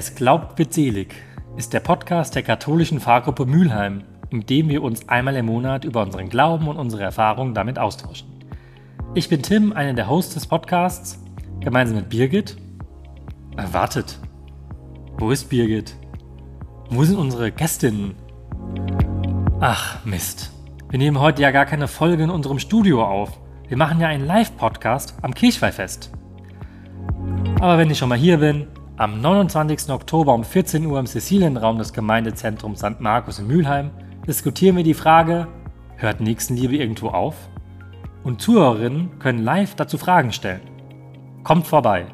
Es glaubt wird selig ist der Podcast der katholischen Pfarrgruppe Mülheim, in dem wir uns einmal im Monat über unseren Glauben und unsere Erfahrungen damit austauschen. Ich bin Tim, einer der Hosts des Podcasts, gemeinsam mit Birgit. Äh, wartet, wo ist Birgit? Wo sind unsere Gästinnen? Ach, Mist. Wir nehmen heute ja gar keine Folge in unserem Studio auf. Wir machen ja einen Live-Podcast am Kirchweihfest. Aber wenn ich schon mal hier bin, am 29. Oktober um 14 Uhr im Cecilienraum des Gemeindezentrums St. Markus in Mülheim diskutieren wir die Frage, hört Nächstenliebe irgendwo auf? Und Zuhörerinnen können live dazu Fragen stellen. Kommt vorbei!